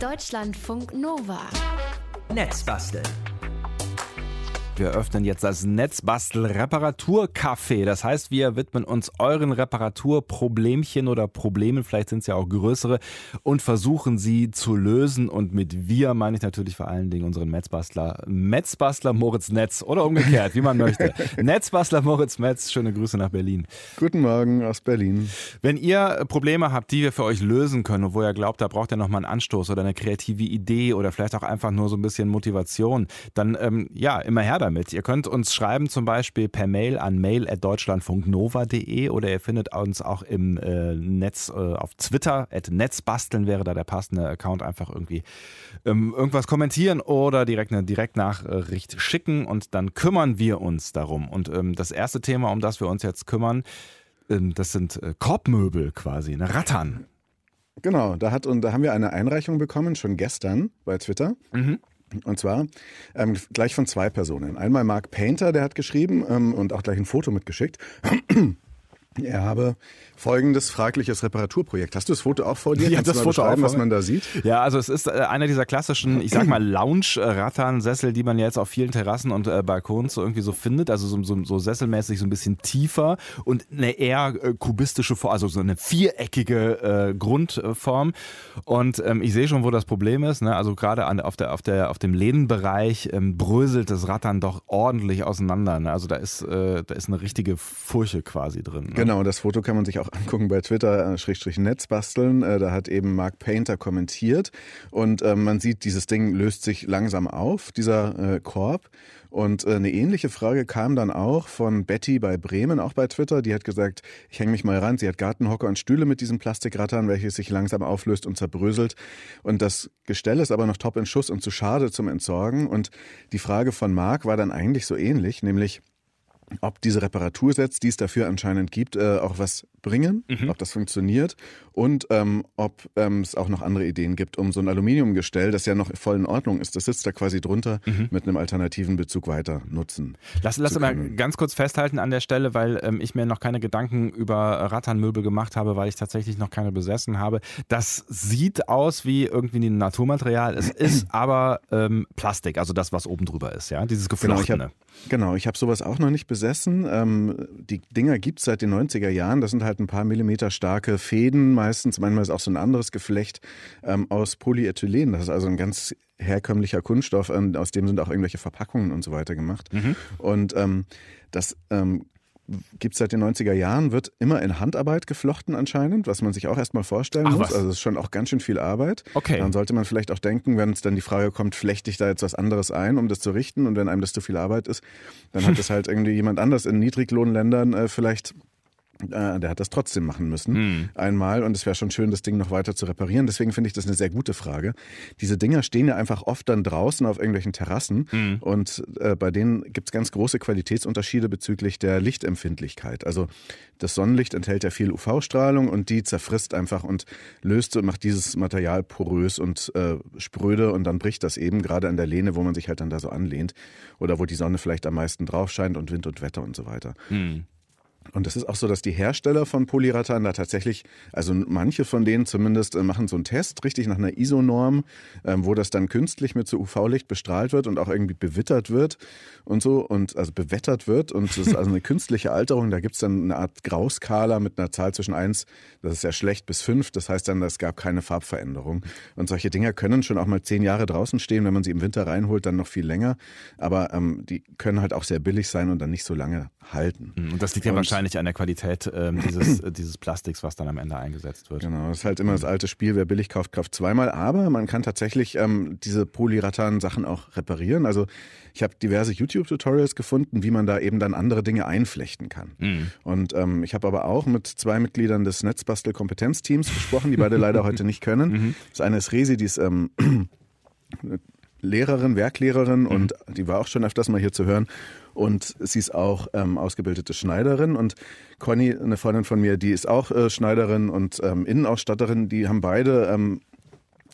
Deutschlandfunk Nova. Netzbasteln. Wir öffnen jetzt das Netzbastel-Reparaturcafé. Das heißt, wir widmen uns euren Reparaturproblemchen oder Problemen, vielleicht sind es ja auch größere, und versuchen sie zu lösen. Und mit wir meine ich natürlich vor allen Dingen unseren Netzbastler, Netzbastler Moritz Netz oder umgekehrt, wie man möchte. Netzbastler Moritz Metz, schöne Grüße nach Berlin. Guten Morgen aus Berlin. Wenn ihr Probleme habt, die wir für euch lösen können und wo ihr glaubt, da braucht ihr nochmal einen Anstoß oder eine kreative Idee oder vielleicht auch einfach nur so ein bisschen Motivation, dann ähm, ja, immer her damit. Ihr könnt uns schreiben zum Beispiel per Mail an mail.deutschlandfunknova.de oder ihr findet uns auch im äh, Netz äh, auf Twitter, at Netzbasteln wäre da der passende Account, einfach irgendwie ähm, irgendwas kommentieren oder direkt eine Direktnachricht schicken und dann kümmern wir uns darum. Und ähm, das erste Thema, um das wir uns jetzt kümmern, ähm, das sind äh, Korbmöbel quasi, ne? Rattern. Genau, da, hat, und da haben wir eine Einreichung bekommen, schon gestern bei Twitter. Mhm. Und zwar ähm, gleich von zwei Personen. Einmal Mark Painter, der hat geschrieben ähm, und auch gleich ein Foto mitgeschickt. Er habe folgendes fragliches Reparaturprojekt. Hast du das Foto auch vor dir? Ja, Kannst das Foto auch was man da sieht? Ja, also es ist äh, einer dieser klassischen, ich sag mal, Lounge-Rattern-Sessel, die man jetzt auf vielen Terrassen und äh, Balkons so irgendwie so findet. Also so, so, so sesselmäßig so ein bisschen tiefer und eine eher äh, kubistische Form, also so eine viereckige äh, Grundform. Und ähm, ich sehe schon, wo das Problem ist. Ne? Also gerade auf, der, auf, der, auf dem Lehnenbereich ähm, bröselt das Rattern doch ordentlich auseinander. Ne? Also da ist, da ist eine richtige Furche quasi drin. Ne? Genau, das Foto kann man sich auch angucken bei Twitter, äh, Schrägstrich Netz basteln. Äh, da hat eben Mark Painter kommentiert und äh, man sieht, dieses Ding löst sich langsam auf, dieser äh, Korb. Und eine ähnliche Frage kam dann auch von Betty bei Bremen, auch bei Twitter. Die hat gesagt, ich hänge mich mal ran. Sie hat Gartenhocker und Stühle mit diesem Plastikrattern, welches sich langsam auflöst und zerbröselt. Und das Gestell ist aber noch top in Schuss und zu schade zum Entsorgen. Und die Frage von Mark war dann eigentlich so ähnlich, nämlich ob diese Reparatursets, die es dafür anscheinend gibt, äh, auch was bringen, Mhm. ob das funktioniert und ähm, ob ähm, es auch noch andere Ideen gibt, um so ein Aluminiumgestell, das ja noch voll in Ordnung ist, das sitzt da quasi drunter, Mhm. mit einem alternativen Bezug weiter nutzen. Lass, lass mal ganz kurz festhalten an der Stelle, weil ähm, ich mir noch keine Gedanken über Ratternmöbel gemacht habe, weil ich tatsächlich noch keine besessen habe. Das sieht aus wie irgendwie ein Naturmaterial. Es ist aber ähm, Plastik, also das, was oben drüber ist, ja, dieses Genau, ich geflochtene. habe genau, ich hab sowas auch noch nicht besessen. Ähm, die Dinger gibt's seit den 90er Jahren. Das sind halt ein paar Millimeter starke Fäden meistens. Manchmal ist auch so ein anderes Geflecht ähm, aus Polyethylen. Das ist also ein ganz herkömmlicher Kunststoff. ähm, Aus dem sind auch irgendwelche Verpackungen und so weiter gemacht. Mhm. Und ähm, das ähm, gibt's seit den 90er Jahren, wird immer in Handarbeit geflochten anscheinend, was man sich auch erstmal vorstellen Ach, muss. was? Also es ist schon auch ganz schön viel Arbeit. Okay. Dann sollte man vielleicht auch denken, wenn es dann die Frage kommt, flechte ich da jetzt was anderes ein, um das zu richten? Und wenn einem das zu viel Arbeit ist, dann hat das halt irgendwie jemand anders in Niedriglohnländern äh, vielleicht äh, der hat das trotzdem machen müssen. Hm. Einmal. Und es wäre schon schön, das Ding noch weiter zu reparieren. Deswegen finde ich das eine sehr gute Frage. Diese Dinger stehen ja einfach oft dann draußen auf irgendwelchen Terrassen. Hm. Und äh, bei denen gibt es ganz große Qualitätsunterschiede bezüglich der Lichtempfindlichkeit. Also das Sonnenlicht enthält ja viel UV-Strahlung und die zerfrisst einfach und löst und macht dieses Material porös und äh, spröde und dann bricht das eben gerade an der Lehne, wo man sich halt dann da so anlehnt oder wo die Sonne vielleicht am meisten drauf scheint und Wind und Wetter und so weiter. Hm. Und es ist auch so, dass die Hersteller von Polyrattan da tatsächlich, also manche von denen zumindest, äh, machen so einen Test, richtig nach einer ISO-Norm, ähm, wo das dann künstlich mit so UV-Licht bestrahlt wird und auch irgendwie bewittert wird und so, und also bewettert wird. Und es ist also eine künstliche Alterung. Da gibt's dann eine Art Grauskala mit einer Zahl zwischen eins, das ist ja schlecht, bis fünf. Das heißt dann, es gab keine Farbveränderung. Und solche Dinger können schon auch mal zehn Jahre draußen stehen, wenn man sie im Winter reinholt, dann noch viel länger. Aber ähm, die können halt auch sehr billig sein und dann nicht so lange halten. Und das liegt ja Und- wahrscheinlich an der Qualität ähm, dieses, äh, dieses Plastiks, was dann am Ende eingesetzt wird. Genau, das ist halt immer das alte Spiel, wer billig kauft, kauft zweimal. Aber man kann tatsächlich ähm, diese Polyrattan-Sachen auch reparieren. Also ich habe diverse YouTube-Tutorials gefunden, wie man da eben dann andere Dinge einflechten kann. Mhm. Und ähm, ich habe aber auch mit zwei Mitgliedern des Netzbastel-Kompetenzteams gesprochen, die beide leider heute nicht können. Das eine ist Resi, die ist ähm, Lehrerin, Werklehrerin und die war auch schon öfters mal hier zu hören. Und sie ist auch ähm, ausgebildete Schneiderin. Und Conny, eine Freundin von mir, die ist auch äh, Schneiderin und ähm, Innenausstatterin. Die haben beide ähm,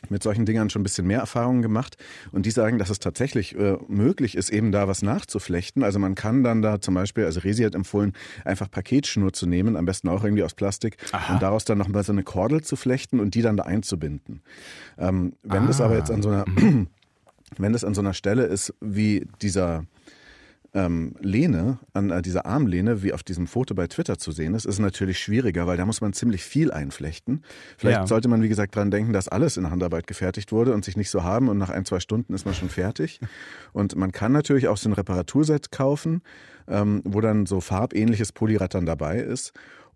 mit solchen Dingern schon ein bisschen mehr Erfahrungen gemacht und die sagen, dass es tatsächlich äh, möglich ist, eben da was nachzuflechten. Also man kann dann da zum Beispiel, also Resi hat empfohlen, einfach Paketschnur zu nehmen, am besten auch irgendwie aus Plastik Aha. und daraus dann nochmal so eine Kordel zu flechten und die dann da einzubinden. Ähm, wenn ah. das aber jetzt an so einer, wenn das an so einer Stelle ist wie dieser ähm, Lehne, an äh, dieser Armlehne, wie auf diesem Foto bei Twitter zu sehen ist, ist natürlich schwieriger, weil da muss man ziemlich viel einflechten. Vielleicht ja. sollte man, wie gesagt, dran denken, dass alles in Handarbeit gefertigt wurde und sich nicht so haben und nach ein, zwei Stunden ist man schon fertig. Und man kann natürlich auch so ein Reparaturset kaufen, ähm, wo dann so farbähnliches Polyrattern dabei ist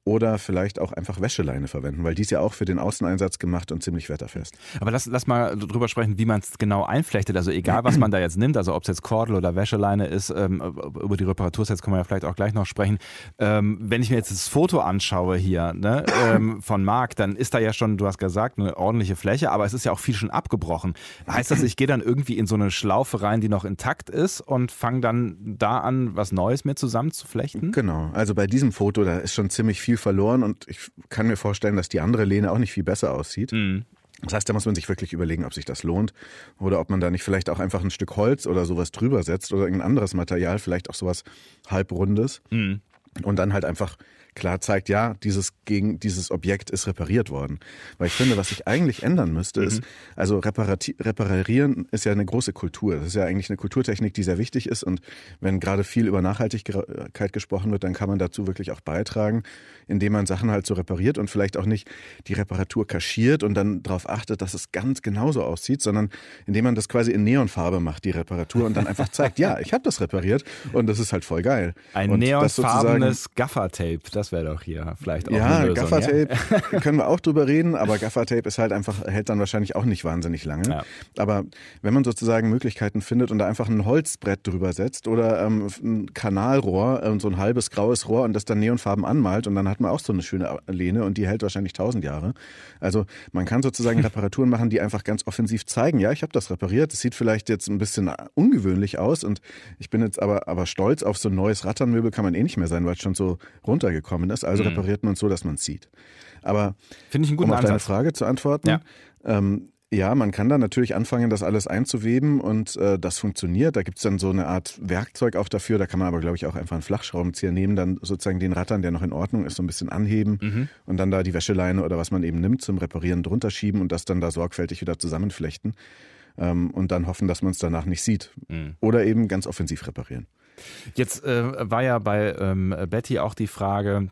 oder vielleicht auch einfach Wäscheleine verwenden, weil die ist ja auch für den Außeneinsatz gemacht und ziemlich wetterfest. Aber lass, lass mal drüber sprechen, wie man es genau einflechtet. Also egal, was man da jetzt nimmt, also ob es jetzt Kordel oder Wäscheleine ist, ähm, über die Reparatursets können wir ja vielleicht auch gleich noch sprechen. Ähm, wenn ich mir jetzt das Foto anschaue hier ne, ähm, von Marc, dann ist da ja schon, du hast gesagt, eine ordentliche Fläche, aber es ist ja auch viel schon abgebrochen. Heißt das, ich gehe dann irgendwie in so eine Schlaufe rein, die noch intakt ist und fange dann da an, was Neues mir zusammenzuflechten? Genau, also bei diesem Foto, da ist schon ziemlich viel viel verloren und ich kann mir vorstellen, dass die andere Lehne auch nicht viel besser aussieht. Mhm. Das heißt, da muss man sich wirklich überlegen, ob sich das lohnt oder ob man da nicht vielleicht auch einfach ein Stück Holz oder sowas drüber setzt oder irgendein anderes Material, vielleicht auch sowas halbrundes. Mhm. Und dann halt einfach klar zeigt, ja, dieses gegen dieses Objekt ist repariert worden. Weil ich finde, was sich eigentlich ändern müsste, ist, mhm. also reparieren ist ja eine große Kultur. Das ist ja eigentlich eine Kulturtechnik, die sehr wichtig ist. Und wenn gerade viel über Nachhaltigkeit gesprochen wird, dann kann man dazu wirklich auch beitragen, indem man Sachen halt so repariert und vielleicht auch nicht die Reparatur kaschiert und dann darauf achtet, dass es ganz genauso aussieht, sondern indem man das quasi in Neonfarbe macht, die Reparatur, und dann einfach zeigt, ja, ich habe das repariert und das ist halt voll geil. Ein und neonfarbenes Gaffertape, das das wäre doch hier vielleicht auch ja, eine Lösung. Gaffertape ja? können wir auch drüber reden, aber Gaffertape ist halt einfach, hält dann wahrscheinlich auch nicht wahnsinnig lange. Ja. Aber wenn man sozusagen Möglichkeiten findet und da einfach ein Holzbrett drüber setzt oder ähm, ein Kanalrohr, äh, so ein halbes graues Rohr und das dann neonfarben anmalt und dann hat man auch so eine schöne Lehne und die hält wahrscheinlich tausend Jahre. Also man kann sozusagen Reparaturen machen, die einfach ganz offensiv zeigen, ja, ich habe das repariert. Es sieht vielleicht jetzt ein bisschen ungewöhnlich aus und ich bin jetzt aber, aber stolz auf so ein neues Ratternmöbel kann man eh nicht mehr sein, weil es schon so runtergekommen gekommen ist. Also mhm. repariert man es so, dass man es sieht. Aber Finde ich einen guten um auf Ansatz. deine Frage zu antworten, ja. Ähm, ja, man kann da natürlich anfangen, das alles einzuweben und äh, das funktioniert. Da gibt es dann so eine Art Werkzeug auch dafür. Da kann man aber, glaube ich, auch einfach einen Flachschraubenzieher nehmen, dann sozusagen den Rattern, der noch in Ordnung ist, so ein bisschen anheben mhm. und dann da die Wäscheleine oder was man eben nimmt zum Reparieren drunter schieben und das dann da sorgfältig wieder zusammenflechten ähm, und dann hoffen, dass man es danach nicht sieht. Mhm. Oder eben ganz offensiv reparieren. Jetzt äh, war ja bei ähm, Betty auch die Frage,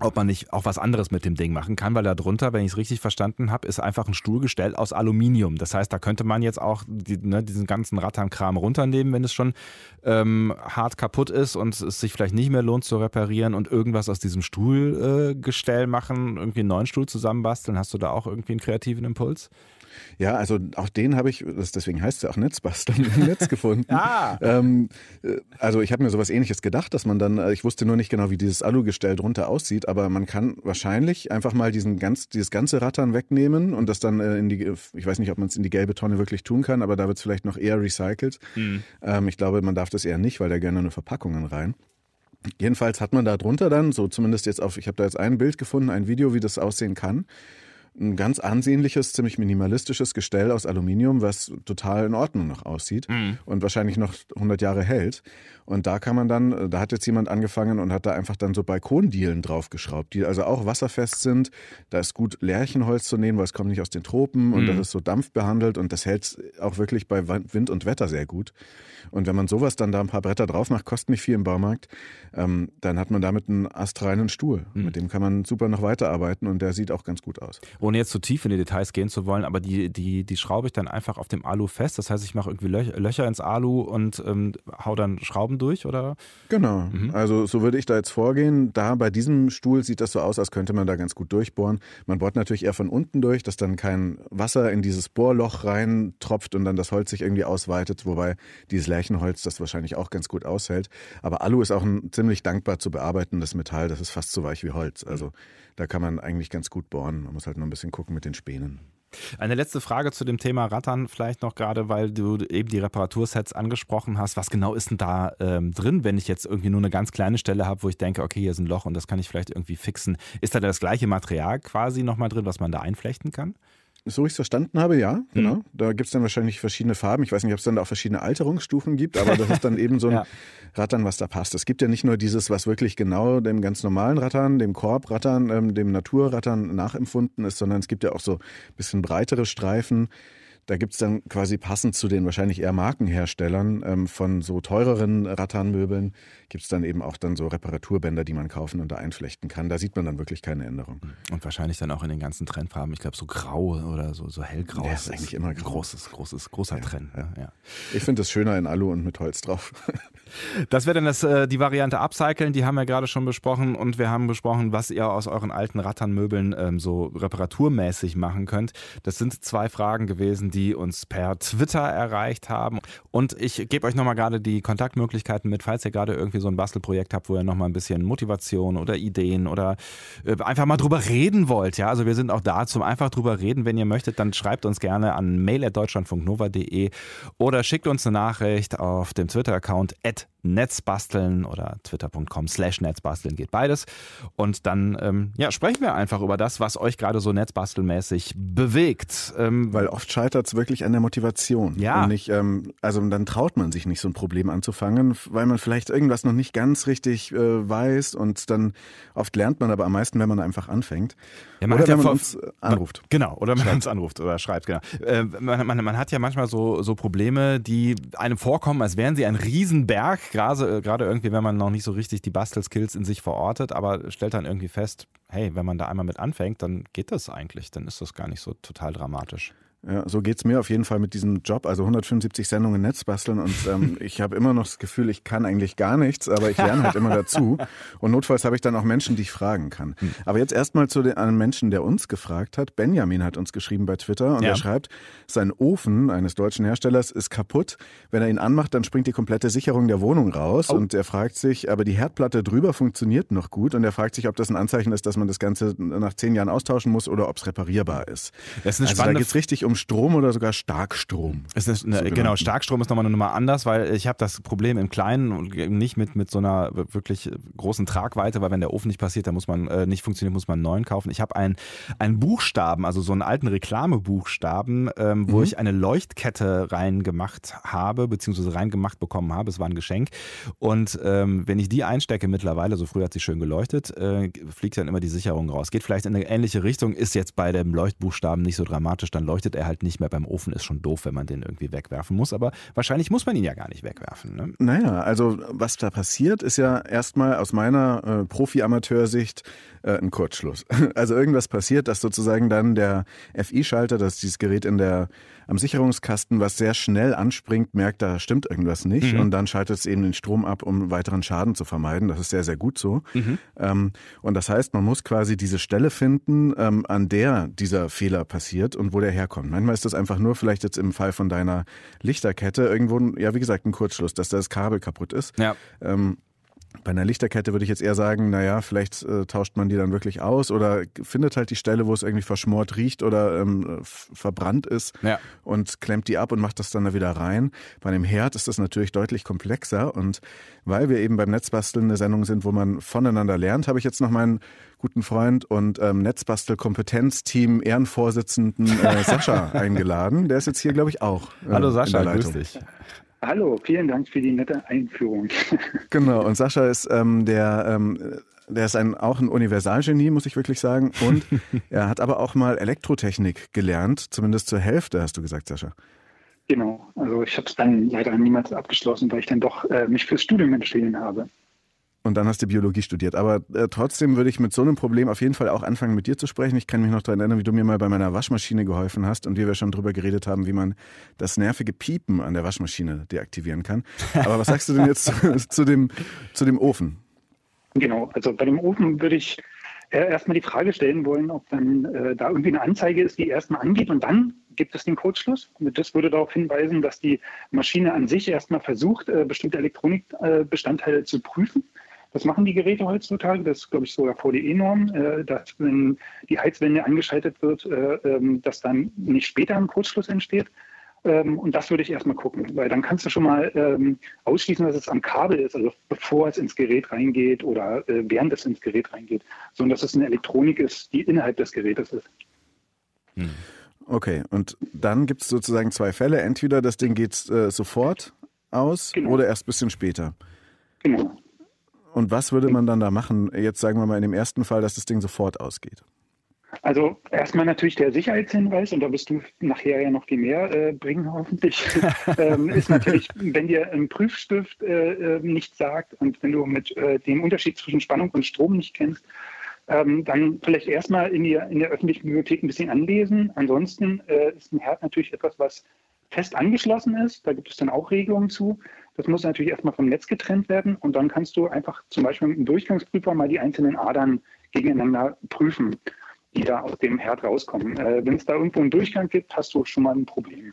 ob man nicht auch was anderes mit dem Ding machen kann, weil da drunter, wenn ich es richtig verstanden habe, ist einfach ein Stuhlgestell aus Aluminium. Das heißt, da könnte man jetzt auch die, ne, diesen ganzen Ratternkram runternehmen, wenn es schon ähm, hart kaputt ist und es sich vielleicht nicht mehr lohnt zu reparieren und irgendwas aus diesem Stuhlgestell äh, machen, irgendwie einen neuen Stuhl zusammenbasteln. Hast du da auch irgendwie einen kreativen Impuls? Ja, also auch den habe ich, deswegen heißt es ja auch Netzbasteln, im Netz gefunden. ah. Ähm, äh, also ich habe mir sowas ähnliches gedacht, dass man dann, äh, ich wusste nur nicht genau, wie dieses Alugestell drunter aussieht, aber man kann wahrscheinlich einfach mal diesen ganz, dieses ganze Rattern wegnehmen und das dann äh, in die, ich weiß nicht, ob man es in die gelbe Tonne wirklich tun kann, aber da wird es vielleicht noch eher recycelt. Mhm. Ähm, ich glaube, man darf das eher nicht, weil da gerne nur Verpackungen rein. Jedenfalls hat man da drunter dann, so zumindest jetzt auf, ich habe da jetzt ein Bild gefunden, ein Video, wie das aussehen kann ein ganz ansehnliches, ziemlich minimalistisches Gestell aus Aluminium, was total in Ordnung noch aussieht mhm. und wahrscheinlich noch 100 Jahre hält. Und da kann man dann, da hat jetzt jemand angefangen und hat da einfach dann so Balkondielen draufgeschraubt, die also auch wasserfest sind. Da ist gut Lärchenholz zu nehmen, weil es kommt nicht aus den Tropen und mhm. das ist so dampfbehandelt und das hält auch wirklich bei Wind und Wetter sehr gut. Und wenn man sowas dann da ein paar Bretter drauf macht, kostet nicht viel im Baumarkt, ähm, dann hat man damit einen astreinen Stuhl. Mhm. Mit dem kann man super noch weiterarbeiten und der sieht auch ganz gut aus. Ohne jetzt zu tief in die Details gehen zu wollen, aber die, die, die schraube ich dann einfach auf dem Alu fest. Das heißt, ich mache irgendwie Löcher ins Alu und ähm, hau dann Schrauben durch, oder? Genau. Mhm. Also so würde ich da jetzt vorgehen. Da bei diesem Stuhl sieht das so aus, als könnte man da ganz gut durchbohren. Man bohrt natürlich eher von unten durch, dass dann kein Wasser in dieses Bohrloch rein tropft und dann das Holz sich irgendwie ausweitet, wobei dieses Lärchenholz das wahrscheinlich auch ganz gut aushält. Aber Alu ist auch ein ziemlich dankbar zu bearbeitendes Metall. Das ist fast so weich wie Holz. Also da kann man eigentlich ganz gut bohren. Man muss halt nur ein bisschen gucken mit den Spänen. Eine letzte Frage zu dem Thema Rattern vielleicht noch gerade, weil du eben die Reparatursets angesprochen hast. Was genau ist denn da ähm, drin, wenn ich jetzt irgendwie nur eine ganz kleine Stelle habe, wo ich denke, okay, hier ist ein Loch und das kann ich vielleicht irgendwie fixen. Ist da das gleiche Material quasi nochmal drin, was man da einflechten kann? So ich es verstanden habe, ja, genau. Mhm. Da gibt es dann wahrscheinlich verschiedene Farben. Ich weiß nicht, ob es dann auch verschiedene Alterungsstufen gibt, aber das ist dann eben so ein ja. Rattern, was da passt. Es gibt ja nicht nur dieses, was wirklich genau dem ganz normalen Rattern, dem Korbrattern, ähm, dem Naturrattern nachempfunden ist, sondern es gibt ja auch so ein bisschen breitere Streifen, da gibt's dann quasi passend zu den wahrscheinlich eher Markenherstellern ähm, von so teureren Rattanmöbeln, gibt's dann eben auch dann so Reparaturbänder, die man kaufen und da einflechten kann. Da sieht man dann wirklich keine Änderung. Und wahrscheinlich dann auch in den ganzen Trendfarben, ich glaube so grau oder so, so hellgrau. Ja, ist eigentlich immer grau. Großes, großes, großer ja, Trend. Ja. ja. Ich finde es schöner in Alu und mit Holz drauf. Das wäre dann das, äh, die Variante Upcyclen, die haben wir gerade schon besprochen und wir haben besprochen, was ihr aus euren alten Ratternmöbeln ähm, so reparaturmäßig machen könnt. Das sind zwei Fragen gewesen, die uns per Twitter erreicht haben. Und ich gebe euch nochmal gerade die Kontaktmöglichkeiten mit, falls ihr gerade irgendwie so ein Bastelprojekt habt, wo ihr nochmal ein bisschen Motivation oder Ideen oder äh, einfach mal drüber reden wollt. Ja, also wir sind auch da zum einfach drüber reden. Wenn ihr möchtet, dann schreibt uns gerne an mail.deutschlandfunknova.de oder schickt uns eine Nachricht auf dem Twitter-Account Netzbasteln oder twitter.com slash Netzbasteln geht beides. Und dann ähm, ja, sprechen wir einfach über das, was euch gerade so netzbastelmäßig bewegt. Ähm, Weil oft scheitert es wirklich an der Motivation. Ja. Und nicht, ähm, also dann traut man sich nicht, so ein Problem anzufangen, weil man vielleicht irgendwas noch nicht ganz richtig äh, weiß und dann oft lernt man aber am meisten, wenn man einfach anfängt. Ja, man oder wenn ja man uns äh, anruft. Genau, oder man uns anruft oder schreibt, genau. Äh, man, man, man, hat ja manchmal so, so Probleme, die einem vorkommen, als wären sie ein Riesenberg, gerade, äh, gerade irgendwie, wenn man noch nicht so richtig die Bastelskills in sich verortet, aber stellt dann irgendwie fest, hey, wenn man da einmal mit anfängt, dann geht das eigentlich, dann ist das gar nicht so total dramatisch. Ja, so geht's mir auf jeden Fall mit diesem Job. Also 175 Sendungen Netz basteln und ähm, ich habe immer noch das Gefühl, ich kann eigentlich gar nichts, aber ich lerne halt immer dazu. Und notfalls habe ich dann auch Menschen, die ich fragen kann. Hm. Aber jetzt erstmal zu einem Menschen, der uns gefragt hat. Benjamin hat uns geschrieben bei Twitter und ja. er schreibt, sein Ofen eines deutschen Herstellers ist kaputt. Wenn er ihn anmacht, dann springt die komplette Sicherung der Wohnung raus. Oh. Und er fragt sich, aber die Herdplatte drüber funktioniert noch gut. Und er fragt sich, ob das ein Anzeichen ist, dass man das Ganze nach zehn Jahren austauschen muss oder ob es reparierbar ist. Das ist eine also spannende da geht's richtig um Strom oder sogar Starkstrom. Ist eine, so genau, Starkstrom ist nochmal eine Nummer anders, weil ich habe das Problem im Kleinen und nicht mit, mit so einer wirklich großen Tragweite, weil wenn der Ofen nicht passiert, dann muss man äh, nicht funktioniert, muss man einen neuen kaufen. Ich habe einen, einen Buchstaben, also so einen alten Reklamebuchstaben, ähm, wo mhm. ich eine Leuchtkette reingemacht habe, beziehungsweise reingemacht bekommen habe. Es war ein Geschenk. Und ähm, wenn ich die einstecke mittlerweile, so früher hat sie schön geleuchtet, äh, fliegt dann immer die Sicherung raus. Geht vielleicht in eine ähnliche Richtung, ist jetzt bei dem Leuchtbuchstaben nicht so dramatisch, dann leuchtet er halt nicht mehr beim Ofen. Ist schon doof, wenn man den irgendwie wegwerfen muss, aber wahrscheinlich muss man ihn ja gar nicht wegwerfen. Ne? Naja, also was da passiert, ist ja erstmal aus meiner äh, Profi-Amateursicht äh, ein Kurzschluss. Also irgendwas passiert, dass sozusagen dann der FI-Schalter, dass dieses Gerät in der am Sicherungskasten, was sehr schnell anspringt, merkt, da stimmt irgendwas nicht mhm. und dann schaltet es eben den Strom ab, um weiteren Schaden zu vermeiden. Das ist sehr, sehr gut so. Mhm. Ähm, und das heißt, man muss quasi diese Stelle finden, ähm, an der dieser Fehler passiert und wo der herkommt. Manchmal ist das einfach nur vielleicht jetzt im Fall von deiner Lichterkette irgendwo, ja wie gesagt, ein Kurzschluss, dass das Kabel kaputt ist. Ja. Ähm, bei einer Lichterkette würde ich jetzt eher sagen, naja, vielleicht äh, tauscht man die dann wirklich aus oder findet halt die Stelle, wo es irgendwie verschmort riecht oder ähm, verbrannt ist ja. und klemmt die ab und macht das dann da wieder rein. Bei einem Herd ist das natürlich deutlich komplexer und weil wir eben beim Netzbasteln eine Sendung sind, wo man voneinander lernt, habe ich jetzt noch meinen guten Freund und ähm, Netzbastel-Kompetenzteam Ehrenvorsitzenden äh, Sascha eingeladen. Der ist jetzt hier, glaube ich, auch. Äh, Hallo Sascha, grüß dich. Hallo, vielen Dank für die nette Einführung. Genau, und Sascha ist ähm, der, ähm, der ist ein, auch ein Universalgenie, muss ich wirklich sagen. Und er hat aber auch mal Elektrotechnik gelernt, zumindest zur Hälfte, hast du gesagt, Sascha. Genau, also ich habe es dann leider niemals abgeschlossen, weil ich dann doch äh, mich fürs Studium entschieden habe. Und dann hast du Biologie studiert. Aber äh, trotzdem würde ich mit so einem Problem auf jeden Fall auch anfangen, mit dir zu sprechen. Ich kann mich noch daran erinnern, wie du mir mal bei meiner Waschmaschine geholfen hast und wie wir schon drüber geredet haben, wie man das nervige Piepen an der Waschmaschine deaktivieren kann. Aber was sagst du denn jetzt zu, zu, dem, zu dem Ofen? Genau, also bei dem Ofen würde ich äh, erstmal die Frage stellen wollen, ob dann äh, da irgendwie eine Anzeige ist, die erstmal angeht und dann gibt es den Kurzschluss. Das würde darauf hinweisen, dass die Maschine an sich erstmal versucht, äh, bestimmte Elektronikbestandteile zu prüfen das machen die Geräte heutzutage. Das ist, glaube ich, sogar VDE-Norm, äh, dass wenn die Heizwende angeschaltet wird, äh, ähm, dass dann nicht später ein Kurzschluss entsteht. Ähm, und das würde ich erstmal gucken, weil dann kannst du schon mal ähm, ausschließen, dass es am Kabel ist, also bevor es ins Gerät reingeht oder äh, während es ins Gerät reingeht, sondern dass es eine Elektronik ist, die innerhalb des Gerätes ist. Hm. Okay, und dann gibt es sozusagen zwei Fälle. Entweder das Ding geht äh, sofort aus genau. oder erst ein bisschen später. Genau. Und was würde man dann da machen, jetzt sagen wir mal in dem ersten Fall, dass das Ding sofort ausgeht? Also erstmal natürlich der Sicherheitshinweis, und da wirst du nachher ja noch viel mehr äh, bringen, hoffentlich, ähm, ist natürlich, wenn dir ein Prüfstift äh, äh, nichts sagt und wenn du mit äh, dem Unterschied zwischen Spannung und Strom nicht kennst, ähm, dann vielleicht erstmal in, in der öffentlichen Bibliothek ein bisschen anlesen. Ansonsten äh, ist ein Herd natürlich etwas, was fest angeschlossen ist. Da gibt es dann auch Regelungen zu. Das muss natürlich erstmal vom Netz getrennt werden und dann kannst du einfach zum Beispiel mit einem Durchgangsprüfer mal die einzelnen Adern gegeneinander prüfen die da aus dem Herd rauskommen. Äh, Wenn es da irgendwo einen Durchgang gibt, hast du schon mal ein Problem.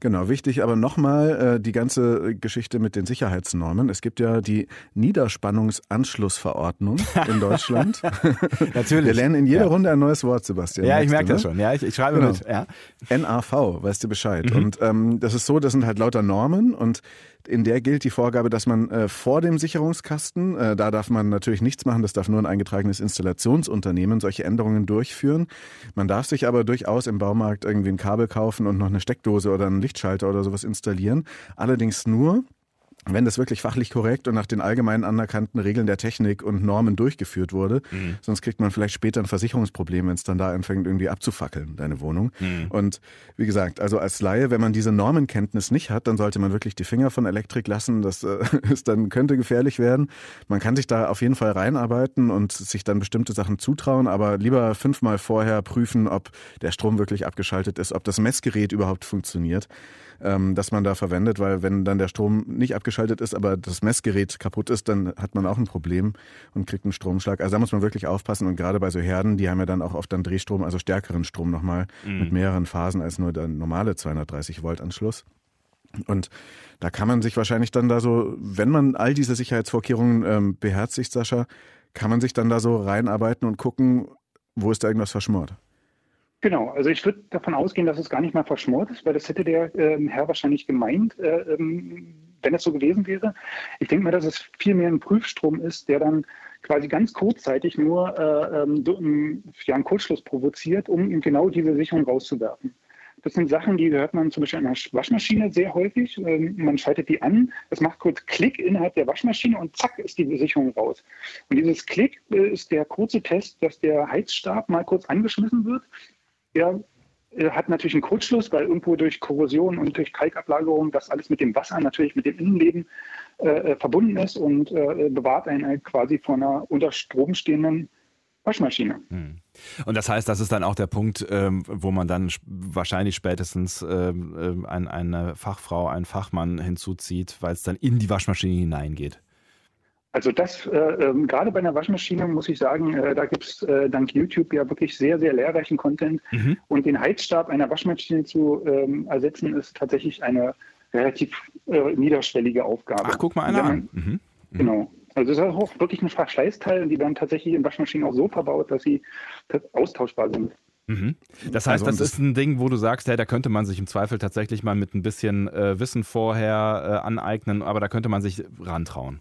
Genau, wichtig aber nochmal äh, die ganze Geschichte mit den Sicherheitsnormen. Es gibt ja die Niederspannungsanschlussverordnung in Deutschland. Natürlich. Wir lernen in jeder ja. Runde ein neues Wort, Sebastian. Ja, ich merke ne? das schon. Ja, ich, ich schreibe genau. mit. Ja. NAV, weißt du Bescheid. Mhm. Und ähm, das ist so, das sind halt lauter Normen und in der gilt die Vorgabe, dass man äh, vor dem Sicherungskasten, äh, da darf man natürlich nichts machen, das darf nur ein eingetragenes Installationsunternehmen solche Änderungen durchführen. Man darf sich aber durchaus im Baumarkt irgendwie ein Kabel kaufen und noch eine Steckdose oder einen Lichtschalter oder sowas installieren. Allerdings nur, wenn das wirklich fachlich korrekt und nach den allgemein anerkannten Regeln der Technik und Normen durchgeführt wurde. Mhm. Sonst kriegt man vielleicht später ein Versicherungsproblem, wenn es dann da anfängt, irgendwie abzufackeln, deine Wohnung. Mhm. Und wie gesagt, also als Laie, wenn man diese Normenkenntnis nicht hat, dann sollte man wirklich die Finger von Elektrik lassen. Das äh, ist dann könnte gefährlich werden. Man kann sich da auf jeden Fall reinarbeiten und sich dann bestimmte Sachen zutrauen, aber lieber fünfmal vorher prüfen, ob der Strom wirklich abgeschaltet ist, ob das Messgerät überhaupt funktioniert ähm, das man da verwendet, weil wenn dann der Strom nicht abgeschaltet ist, aber das Messgerät kaputt ist, dann hat man auch ein Problem und kriegt einen Stromschlag. Also da muss man wirklich aufpassen und gerade bei so Herden, die haben ja dann auch oft dann Drehstrom, also stärkeren Strom nochmal mhm. mit mehreren Phasen als nur der normale 230 Volt Anschluss. Und da kann man sich wahrscheinlich dann da so, wenn man all diese Sicherheitsvorkehrungen ähm, beherzigt, Sascha, kann man sich dann da so reinarbeiten und gucken, wo ist da irgendwas verschmort. Genau, also ich würde davon ausgehen, dass es gar nicht mal verschmort ist, weil das hätte der ähm, Herr wahrscheinlich gemeint, äh, ähm, wenn es so gewesen wäre. Ich denke mal, dass es vielmehr ein Prüfstrom ist, der dann quasi ganz kurzzeitig nur äh, ähm, ja, einen Kurzschluss provoziert, um genau diese Sicherung rauszuwerfen. Das sind Sachen, die hört man zum Beispiel in einer Waschmaschine sehr häufig. Ähm, man schaltet die an, es macht kurz Klick innerhalb der Waschmaschine und zack ist die Sicherung raus. Und dieses Klick äh, ist der kurze Test, dass der Heizstab mal kurz angeschmissen wird er hat natürlich einen Kurzschluss, weil irgendwo durch Korrosion und durch Kalkablagerung das alles mit dem Wasser, natürlich mit dem Innenleben äh, äh verbunden ist und äh, bewahrt einen halt quasi vor einer unter Strom stehenden Waschmaschine. Hm. Und das heißt, das ist dann auch der Punkt, ähm, wo man dann wahrscheinlich spätestens ähm, äh, eine Fachfrau, einen Fachmann hinzuzieht, weil es dann in die Waschmaschine hineingeht. Also das, äh, ähm, gerade bei einer Waschmaschine muss ich sagen, äh, da gibt es äh, dank YouTube ja wirklich sehr, sehr lehrreichen Content. Mhm. Und den Heizstab einer Waschmaschine zu ähm, ersetzen, ist tatsächlich eine relativ äh, niederschwellige Aufgabe. Ach, guck mal einer an. Mhm. Mhm. Genau. Also das ist auch wirklich ein Verschleißteil und die werden tatsächlich in Waschmaschinen auch so verbaut, dass sie austauschbar sind. Mhm. Das heißt, also, das ist ein Ding, wo du sagst, hey, da könnte man sich im Zweifel tatsächlich mal mit ein bisschen äh, Wissen vorher äh, aneignen, aber da könnte man sich rantrauen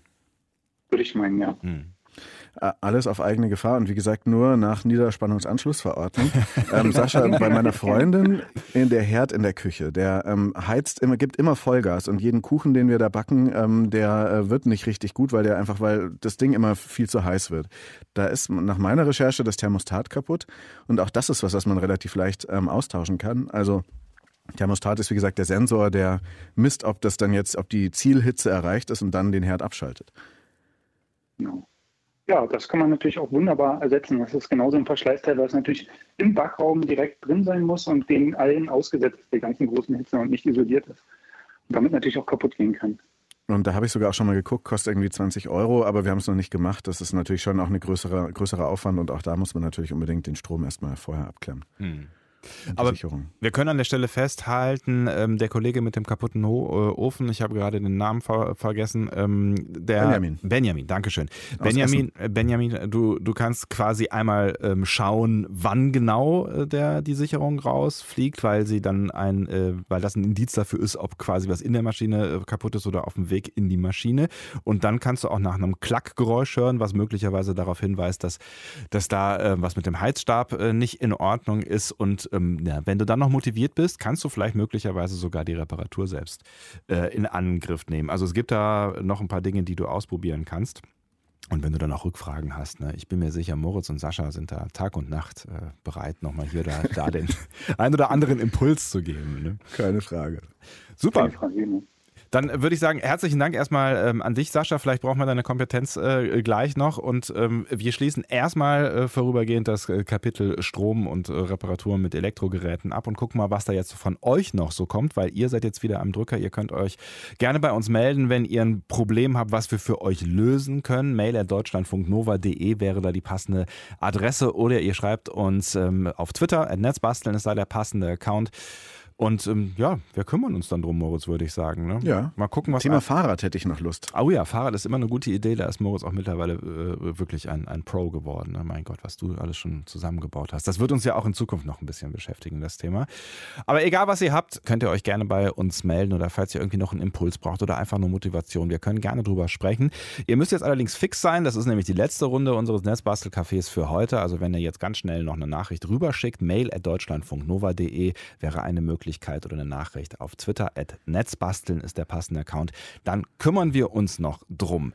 würde ich meinen, ja. Hm. Alles auf eigene Gefahr und wie gesagt nur nach Niederspannungsanschlussverordnung. ähm, Sascha, bei meiner Freundin in der Herd in der Küche, der ähm, heizt immer, gibt immer Vollgas und jeden Kuchen, den wir da backen, ähm, der äh, wird nicht richtig gut, weil der einfach, weil das Ding immer viel zu heiß wird. Da ist nach meiner Recherche das Thermostat kaputt und auch das ist was, was man relativ leicht ähm, austauschen kann. Also Thermostat ist wie gesagt der Sensor, der misst, ob das dann jetzt, ob die Zielhitze erreicht ist und dann den Herd abschaltet. Genau. Ja, das kann man natürlich auch wunderbar ersetzen. Das ist genauso ein Verschleißteil, was natürlich im Backraum direkt drin sein muss und den allen ausgesetzt ist, der ganzen großen Hitze und nicht isoliert ist. Und damit natürlich auch kaputt gehen kann. Und da habe ich sogar auch schon mal geguckt, kostet irgendwie 20 Euro, aber wir haben es noch nicht gemacht. Das ist natürlich schon auch ein größere, größerer Aufwand und auch da muss man natürlich unbedingt den Strom erstmal vorher abklemmen. Hm. Aber wir können an der Stelle festhalten, ähm, der Kollege mit dem kaputten Ho äh, Ofen, ich habe gerade den Namen ver vergessen, ähm, der Benjamin. Benjamin, Dankeschön. Benjamin, äh, Benjamin, du, du kannst quasi einmal ähm, schauen, wann genau äh, der, die Sicherung rausfliegt, weil sie dann ein, äh, weil das ein Indiz dafür ist, ob quasi was in der Maschine äh, kaputt ist oder auf dem Weg in die Maschine. Und dann kannst du auch nach einem Klackgeräusch hören, was möglicherweise darauf hinweist, dass, dass da äh, was mit dem Heizstab nicht in Ordnung ist und Und ähm, ja, wenn du dann noch motiviert bist, kannst du vielleicht möglicherweise sogar die Reparatur selbst äh, in Angriff nehmen. Also es gibt da noch ein paar Dinge, die du ausprobieren kannst. Und wenn du dann auch Rückfragen hast, ne, ich bin mir sicher, Moritz und Sascha sind da Tag und Nacht äh, bereit, nochmal hier da, da den ein oder anderen Impuls zu geben. Ne? Keine Frage. Super. Keine Frage, ne? Dann würde ich sagen, herzlichen Dank erstmal ähm, an dich, Sascha. Vielleicht brauchen wir deine Kompetenz äh, gleich noch. Und ähm, wir schließen erstmal äh, vorübergehend das äh, Kapitel Strom und äh, Reparaturen mit Elektrogeräten ab und gucken mal, was da jetzt von euch noch so kommt, weil ihr seid jetzt wieder am Drücker. Ihr könnt euch gerne bei uns melden, wenn ihr ein Problem habt, was wir für euch lösen können. Mail at deutschlandfunknova.de wäre da die passende Adresse oder ihr schreibt uns ähm, auf Twitter, at Netzbasteln ist da der passende Account. Und ähm, ja, wir kümmern uns dann drum, Moritz, würde ich sagen. Ne? Ja. Mal gucken, was. Thema Fahrrad hätte ich noch Lust. Oh ja, Fahrrad ist immer eine gute Idee. Da ist Moritz auch mittlerweile äh, wirklich ein, ein Pro geworden. Ne? Mein Gott, was du alles schon zusammengebaut hast. Das wird uns ja auch in Zukunft noch ein bisschen beschäftigen, das Thema. Aber egal, was ihr habt, könnt ihr euch gerne bei uns melden oder falls ihr irgendwie noch einen Impuls braucht oder einfach nur Motivation. Wir können gerne drüber sprechen. Ihr müsst jetzt allerdings fix sein. Das ist nämlich die letzte Runde unseres Netzbastelcafés für heute. Also wenn ihr jetzt ganz schnell noch eine Nachricht rüberschickt, mail at deutschlandfunknova.de wäre eine Möglichkeit oder eine Nachricht auf Twitter. Netzbasteln ist der passende Account. Dann kümmern wir uns noch drum.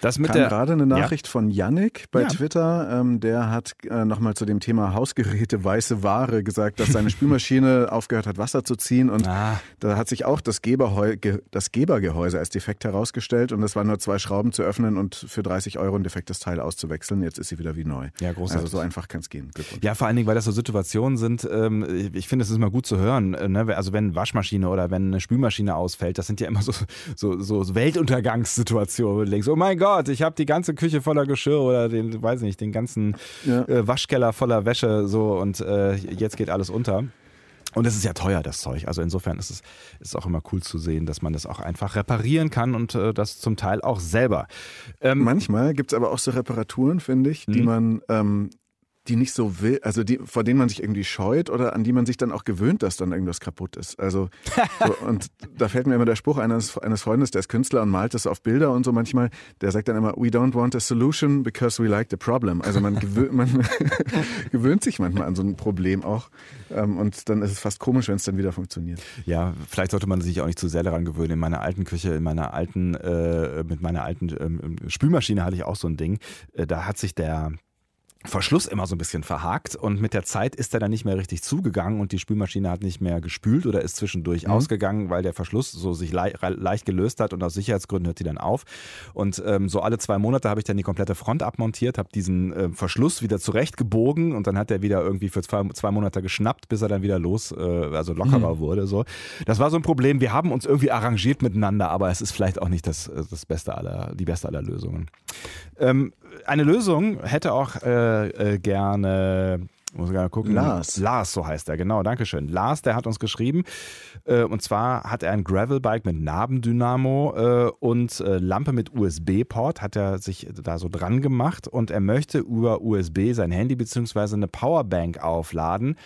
Das mit Kam der gerade eine Nachricht ja. von Yannick bei ja. Twitter. Ähm, der hat äh, nochmal zu dem Thema Hausgeräte weiße Ware gesagt, dass seine Spülmaschine aufgehört hat, Wasser zu ziehen. Und ah. da hat sich auch das, Geberheu das Gebergehäuse als defekt herausgestellt. Und es waren nur zwei Schrauben zu öffnen und für 30 Euro ein defektes Teil auszuwechseln. Jetzt ist sie wieder wie neu. Ja, großartig. Also so einfach kann es gehen. Ja, vor allen Dingen, weil das so Situationen sind. Ähm, ich finde, es ist mal gut zu hören. Äh, ne? Also wenn Waschmaschine oder wenn eine Spülmaschine ausfällt, das sind ja immer so, so, so Weltuntergangssituationen, du denkst, oh mein Gott, Gott, ich habe die ganze Küche voller Geschirr oder den, weiß nicht, den ganzen ja. äh, Waschkeller voller Wäsche so und äh, jetzt geht alles unter. Und es ist ja teuer, das Zeug. Also insofern ist es ist auch immer cool zu sehen, dass man das auch einfach reparieren kann und äh, das zum Teil auch selber. Ähm, Manchmal gibt es aber auch so Reparaturen, finde ich, die mhm. man ähm, die nicht so will, also die, vor denen man sich irgendwie scheut oder an die man sich dann auch gewöhnt, dass dann irgendwas kaputt ist. Also so, und da fällt mir immer der Spruch eines, eines Freundes, der ist Künstler und malt das auf Bilder und so manchmal, der sagt dann immer, we don't want a solution because we like the problem. Also man, gewöhnt, man gewöhnt sich manchmal an so ein Problem auch ähm, und dann ist es fast komisch, wenn es dann wieder funktioniert. Ja, vielleicht sollte man sich auch nicht zu sehr daran gewöhnen. In meiner alten Küche, in meiner alten, äh, mit meiner alten ähm, Spülmaschine hatte ich auch so ein Ding. Äh, da hat sich der Verschluss immer so ein bisschen verhakt und mit der Zeit ist er dann nicht mehr richtig zugegangen und die Spülmaschine hat nicht mehr gespült oder ist zwischendurch mhm. ausgegangen, weil der Verschluss so sich le leicht gelöst hat und aus Sicherheitsgründen hört die dann auf. Und ähm, so alle zwei Monate habe ich dann die komplette Front abmontiert, habe diesen äh, Verschluss wieder zurechtgebogen und dann hat er wieder irgendwie für zwei, zwei Monate geschnappt, bis er dann wieder los, äh, also lockerer mhm. wurde. So. Das war so ein Problem. Wir haben uns irgendwie arrangiert miteinander, aber es ist vielleicht auch nicht das, äh, das Beste aller, die beste aller Lösungen. Ähm, eine Lösung hätte auch äh, äh, gerne muss ich gucken. Lars. Lars, so heißt er, genau, Dankeschön. Lars, der hat uns geschrieben. Äh, und zwar hat er ein Gravelbike mit Nabendynamo äh, und äh, Lampe mit USB-Port, hat er sich da so dran gemacht und er möchte über USB sein Handy bzw. eine Powerbank aufladen.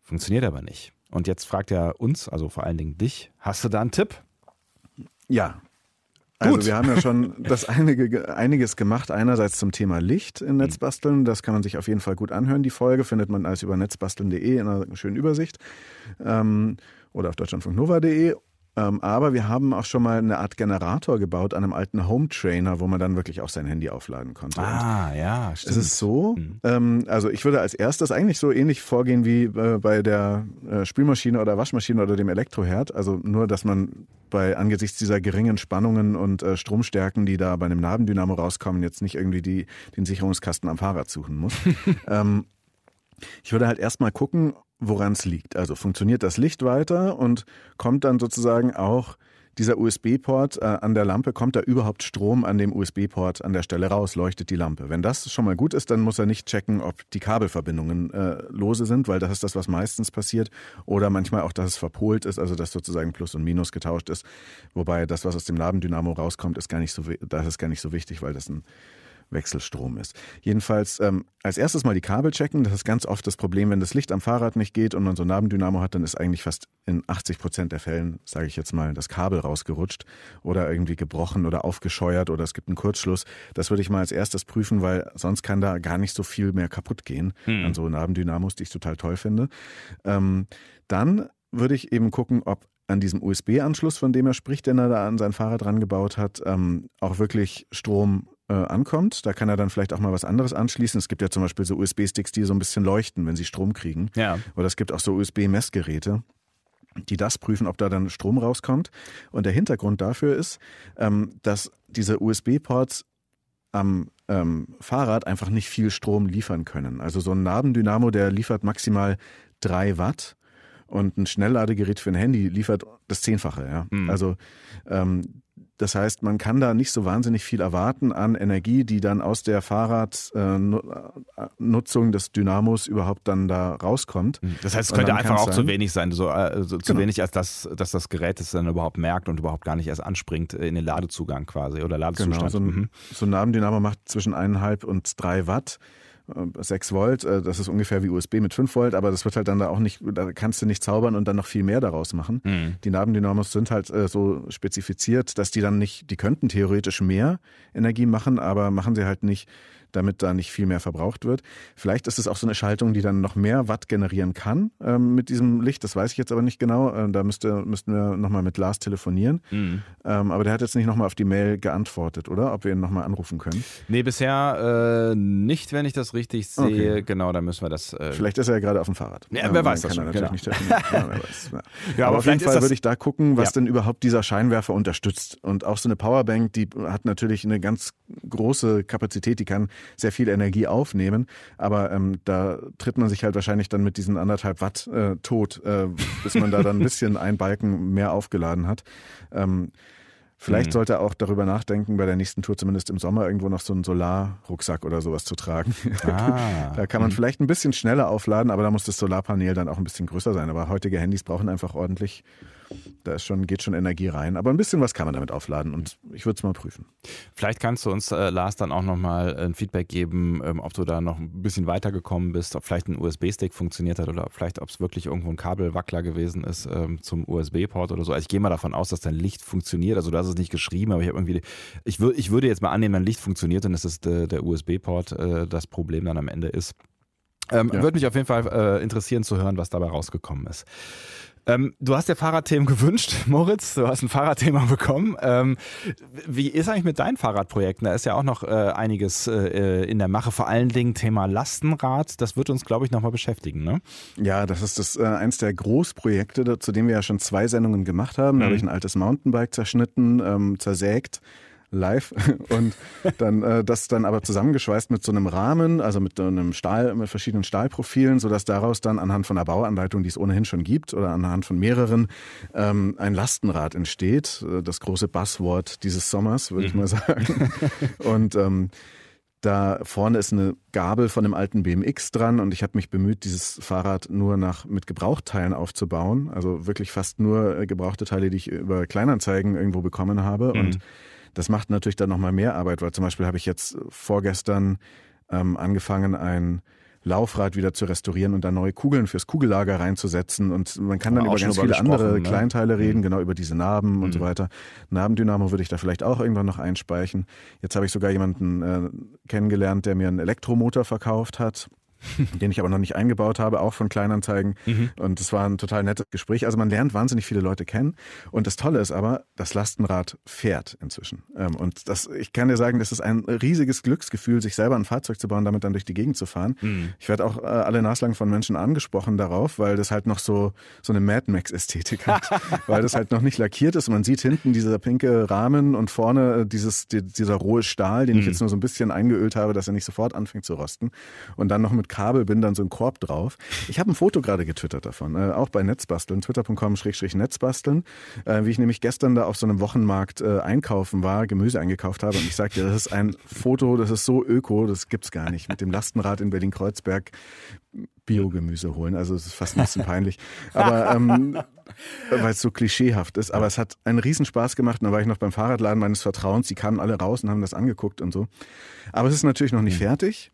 Funktioniert aber nicht. Und jetzt fragt er uns, also vor allen Dingen dich, hast du da einen Tipp? Ja, also Gut. wir haben ja schon das einige, einiges gemacht. Einerseits zum Thema Licht in Netzbasteln. Das kann man sich auf jeden Fall gut anhören. Die Folge findet man als über netzbasteln.de in einer schönen Übersicht. Ähm, oder auf deutschlandfunknova.de. Ähm, aber wir haben auch schon mal eine Art Generator gebaut an einem alten Home Trainer, wo man dann wirklich auch sein Handy aufladen konnte. Ah, Und ja, stimmt. Es ist so, mhm. ähm, also ich würde als erstes eigentlich so ähnlich vorgehen wie äh, bei der äh, Spülmaschine oder Waschmaschine oder dem Elektroherd. Also nur, dass man bei angesichts dieser geringen Spannungen und äh, Stromstärken, die da bei einem Nabendynamo rauskommen, jetzt nicht irgendwie die, den Sicherungskasten am Fahrrad suchen muss. ähm, ich würde halt erstmal gucken, woran es liegt. Also funktioniert das Licht weiter und kommt dann sozusagen auch dieser USB-Port äh, an der Lampe, kommt da überhaupt Strom an dem USB-Port an der Stelle raus, leuchtet die Lampe. Wenn das schon mal gut ist, dann muss er nicht checken, ob die Kabelverbindungen äh, lose sind, weil das ist das, was meistens passiert. Oder manchmal auch, dass es verpolt ist, also dass sozusagen Plus und Minus getauscht ist. Wobei das, was aus dem Labendynamo rauskommt, ist gar nicht so, das ist gar nicht so wichtig, weil das ein Wechselstrom ist. Jedenfalls ähm, als erstes mal die Kabel checken. Das ist ganz oft das Problem, wenn das Licht am Fahrrad nicht geht und man so ein Nabendynamo hat, dann ist eigentlich fast in 80 Prozent der Fällen, sage ich jetzt mal, das Kabel rausgerutscht oder irgendwie gebrochen oder aufgescheuert oder es gibt einen Kurzschluss. Das würde ich mal als erstes prüfen, weil sonst kann da gar nicht so viel mehr kaputt gehen hm. an so Nabendynamos, die ich total toll finde. Ähm, dann würde ich eben gucken, ob an diesem USB-Anschluss, von dem er spricht, den er da an sein Fahrrad dran gebaut hat, ähm, auch wirklich Strom äh, ankommt. Da kann er dann vielleicht auch mal was anderes anschließen. Es gibt ja zum Beispiel so USB-Sticks, die so ein bisschen leuchten, wenn sie Strom kriegen. Ja. Oder es gibt auch so USB-Messgeräte die das prüfen, ob da dann Strom rauskommt. Und der Hintergrund dafür ist, ähm, dass diese USB-Ports am ähm, Fahrrad einfach nicht viel Strom liefern können. Also so ein Nabendynamo, der liefert maximal drei Watt und ein Schnellladegerät für ein Handy liefert das Zehnfache. Ja? Mhm. Also ähm, das heißt, man kann da nicht so wahnsinnig viel erwarten an Energie, die dann aus der Fahrradnutzung äh, des Dynamos überhaupt dann da rauskommt. Hm. Das heißt, es könnte einfach auch sein, zu wenig sein, so, also zu genau. wenig, als dass, dass das Gerät es dann überhaupt merkt und überhaupt gar nicht erst anspringt in den Ladezugang quasi oder Ladezustand. Genau, so ein, mhm. so ein Nabendynamo macht zwischen eineinhalb und drei Watt. 6 äh, Volt, äh, das ist ungefähr wie USB mit 5 Volt, aber das wird halt dann da auch nicht, da kannst du nicht zaubern und dann noch viel mehr daraus machen. Mhm. Die Nabendynamos sind halt äh, so spezifiziert, dass die dann nicht, die könnten theoretisch mehr Energie machen, aber machen sie halt nicht damit da nicht viel mehr verbraucht wird. Vielleicht ist es auch so eine Schaltung, die dann noch mehr Watt generieren kann ähm, mit diesem Licht. Das weiß ich jetzt aber nicht genau. Äh, da müsste, müssten wir nochmal mit Lars telefonieren. Mhm. Ähm, aber der hat jetzt nicht nochmal auf die Mail geantwortet, oder? Ob wir ihn nochmal anrufen können. Nee, bisher äh, nicht, wenn ich das richtig sehe. Okay. Genau, da müssen wir das. Äh vielleicht ist er ja gerade auf dem Fahrrad. Ja, wer weiß das schon. Genau. Nicht ja, weiß, ja. ja, aber, aber auf jeden Fall würde ich da gucken, was denn überhaupt dieser Scheinwerfer unterstützt. Und auch so eine Powerbank, die hat natürlich eine ganz große Kapazität, die kann sehr viel Energie aufnehmen, aber ähm, da tritt man sich halt wahrscheinlich dann mit diesen anderthalb Watt äh, tot, äh, bis man da dann ein bisschen ein Balken mehr aufgeladen hat. Ähm, Vielleicht mhm. sollte er auch darüber nachdenken, bei der nächsten Tour zumindest im Sommer irgendwo noch so einen Solarrucksack oder sowas zu tragen. Ah. da kann man mhm. vielleicht ein bisschen schneller aufladen, aber da muss das Solarpanel dann auch ein bisschen größer sein. Aber heutige Handys brauchen einfach ordentlich da ist schon, geht schon Energie rein. Aber ein bisschen was kann man damit aufladen und ich würde es mal prüfen. Vielleicht kannst du uns, äh, Lars, dann auch nochmal ein Feedback geben, ähm, ob du da noch ein bisschen weitergekommen bist, ob vielleicht ein USB-Stick funktioniert hat oder vielleicht, ob es wirklich irgendwo ein Kabelwackler gewesen ist ähm, zum USB-Port oder so. Also ich gehe mal davon aus, dass dein Licht funktioniert. Also du hast es nicht geschrieben, aber ich habe irgendwie, ich, wür, ich würde jetzt mal annehmen, dein Licht funktioniert und es der, der USB-Port äh, das Problem dann am Ende ist. Ähm, ja. Würde mich auf jeden Fall äh, interessieren zu hören, was dabei rausgekommen ist. Ähm, du hast dir Fahrradthemen gewünscht, Moritz. Du hast ein Fahrradthema bekommen. Ähm, wie ist eigentlich mit deinen Fahrradprojekten? Da ist ja auch noch äh, einiges äh, in der Mache. Vor allen Dingen Thema Lastenrad. Das wird uns, glaube ich, nochmal beschäftigen. Ne? Ja, das ist das, äh, eins der Großprojekte, zu dem wir ja schon zwei Sendungen gemacht haben. Da habe ich mhm. ein altes Mountainbike zerschnitten, ähm, zersägt live und dann äh, das dann aber zusammengeschweißt mit so einem Rahmen, also mit so einem Stahl, mit verschiedenen Stahlprofilen, sodass daraus dann anhand von einer Bauanleitung, die es ohnehin schon gibt, oder anhand von mehreren, ähm, ein Lastenrad entsteht. Äh, das große Buzzword dieses Sommers, würde mhm. ich mal sagen. Und ähm, da vorne ist eine Gabel von einem alten BMX dran und ich habe mich bemüht, dieses Fahrrad nur nach mit Gebrauchteilen aufzubauen. Also wirklich fast nur äh, gebrauchte Teile, die ich über Kleinanzeigen irgendwo bekommen habe. Mhm. Und das macht natürlich dann nochmal mehr Arbeit, weil zum Beispiel habe ich jetzt vorgestern ähm, angefangen, ein Laufrad wieder zu restaurieren und da neue Kugeln fürs Kugellager reinzusetzen. Und man kann dann über ganz viele andere ne? Kleinteile reden, mhm. genau über diese Narben mhm. und so mhm. weiter. Narbendynamo würde ich da vielleicht auch irgendwann noch einspeichen. Jetzt habe ich sogar jemanden äh, kennengelernt, der mir einen Elektromotor verkauft hat. den ich aber noch nicht eingebaut habe, auch von Kleinanzeigen. Mhm. Und es war ein total nettes Gespräch. Also man lernt wahnsinnig viele Leute kennen. Und das Tolle ist aber, das Lastenrad fährt inzwischen. Ähm, und das, ich kann dir sagen, das ist ein riesiges Glücksgefühl, sich selber ein Fahrzeug zu bauen, damit dann durch die Gegend zu fahren. Mhm. Ich werde auch äh, alle naslang von Menschen angesprochen darauf, weil das halt noch so, so eine Mad Max-Ästhetik hat. weil das halt noch nicht lackiert ist. Und man sieht hinten dieser pinke Rahmen und vorne äh, dieses, dieser rohe Stahl, den mhm. ich jetzt nur so ein bisschen eingeölt habe, dass er nicht sofort anfängt zu rosten. Und dann noch mit Kabelbindern so ein Korb drauf. Ich habe ein Foto gerade getwittert davon, äh, auch bei Netzbasteln, twitter.com-netzbasteln, äh, wie ich nämlich gestern da auf so einem Wochenmarkt äh, einkaufen war, Gemüse eingekauft habe und ich sagte, das ist ein Foto, das ist so öko, das gibt's gar nicht. Mit dem Lastenrad in Berlin-Kreuzberg Biogemüse holen. Also es ist fast ein bisschen peinlich. Aber ähm, weil es so klischeehaft ist. Aber es hat einen Riesenspaß gemacht. Und da war ich noch beim Fahrradladen meines Vertrauens. Die kamen alle raus und haben das angeguckt und so. Aber es ist natürlich noch nicht mhm. fertig.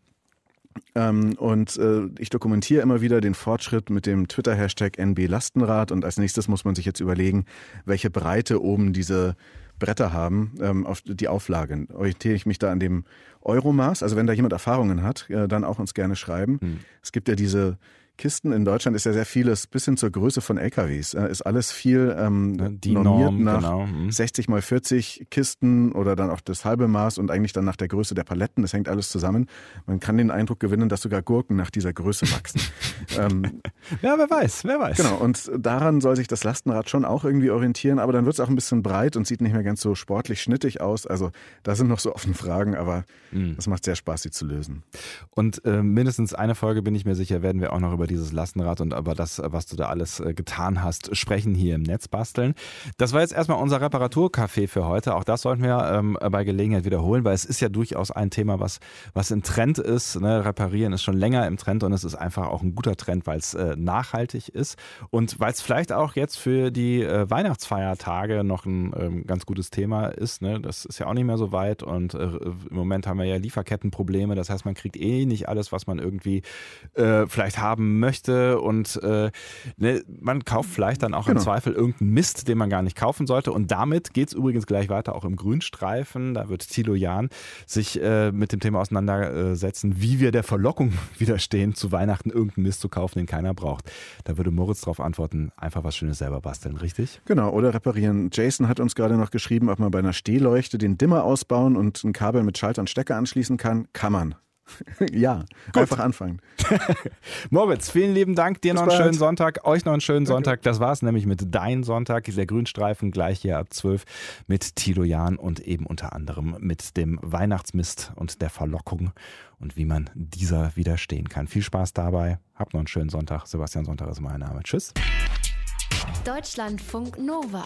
Ähm, und äh, ich dokumentiere immer wieder den Fortschritt mit dem Twitter-Hashtag NB Lastenrad. Und als nächstes muss man sich jetzt überlegen, welche Breite oben diese Bretter haben, ähm, auf die Auflage. Orientiere ich mich da an dem Euromaß? Also wenn da jemand Erfahrungen hat, äh, dann auch uns gerne schreiben. Hm. Es gibt ja diese Kisten in Deutschland ist ja sehr vieles, bis hin zur Größe von LKWs, äh, ist alles viel ähm, Die normiert Norm, nach genau. 60 mhm. mal 40 Kisten oder dann auch das halbe Maß und eigentlich dann nach der Größe der Paletten. Das hängt alles zusammen. Man kann den Eindruck gewinnen, dass sogar Gurken nach dieser Größe wachsen. ähm, ja, wer weiß, wer weiß. Genau, und daran soll sich das Lastenrad schon auch irgendwie orientieren, aber dann wird es auch ein bisschen breit und sieht nicht mehr ganz so sportlich schnittig aus. Also da sind noch so offene Fragen, aber mhm. das macht sehr Spaß, sie zu lösen. Und äh, mindestens eine Folge, bin ich mir sicher, werden wir auch noch über dieses Lastenrad und über das, was du da alles äh, getan hast, sprechen hier im Netz basteln. Das war jetzt erstmal unser Reparaturcafé für heute. Auch das sollten wir ähm, bei Gelegenheit wiederholen, weil es ist ja durchaus ein Thema, was, was im Trend ist. Ne? Reparieren ist schon länger im Trend und es ist einfach auch ein guter Trend, weil es äh, nachhaltig ist und weil es vielleicht auch jetzt für die äh, Weihnachtsfeiertage noch ein ähm, ganz gutes Thema ist. Ne? Das ist ja auch nicht mehr so weit und äh, im Moment haben wir ja Lieferkettenprobleme. Das heißt, man kriegt eh nicht alles, was man irgendwie äh, vielleicht haben möchte und äh, ne, man kauft vielleicht dann auch genau. im Zweifel irgendeinen Mist, den man gar nicht kaufen sollte. Und damit geht es übrigens gleich weiter auch im Grünstreifen. Da wird Thilo Jahn sich äh, mit dem Thema auseinandersetzen, wie wir der Verlockung widerstehen, zu Weihnachten irgendeinen Mist zu kaufen, den keiner braucht. Da würde Moritz darauf antworten, einfach was Schönes selber basteln, richtig? Genau, oder reparieren. Jason hat uns gerade noch geschrieben, ob man bei einer Stehleuchte den Dimmer ausbauen und ein Kabel mit Schalter und Stecker anschließen kann. Kann man. ja, Gut. einfach anfangen. Moritz, vielen lieben Dank. Dir Bis noch einen bald. schönen Sonntag, euch noch einen schönen Danke. Sonntag. Das war es nämlich mit Dein Sonntag, der Grünstreifen, gleich hier ab 12 mit Tilo Jahn und eben unter anderem mit dem Weihnachtsmist und der Verlockung und wie man dieser widerstehen kann. Viel Spaß dabei. Habt noch einen schönen Sonntag. Sebastian Sonntag ist mein Name. Tschüss. Deutschlandfunk Nova.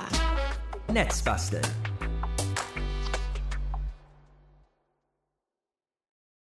Netzbasteln.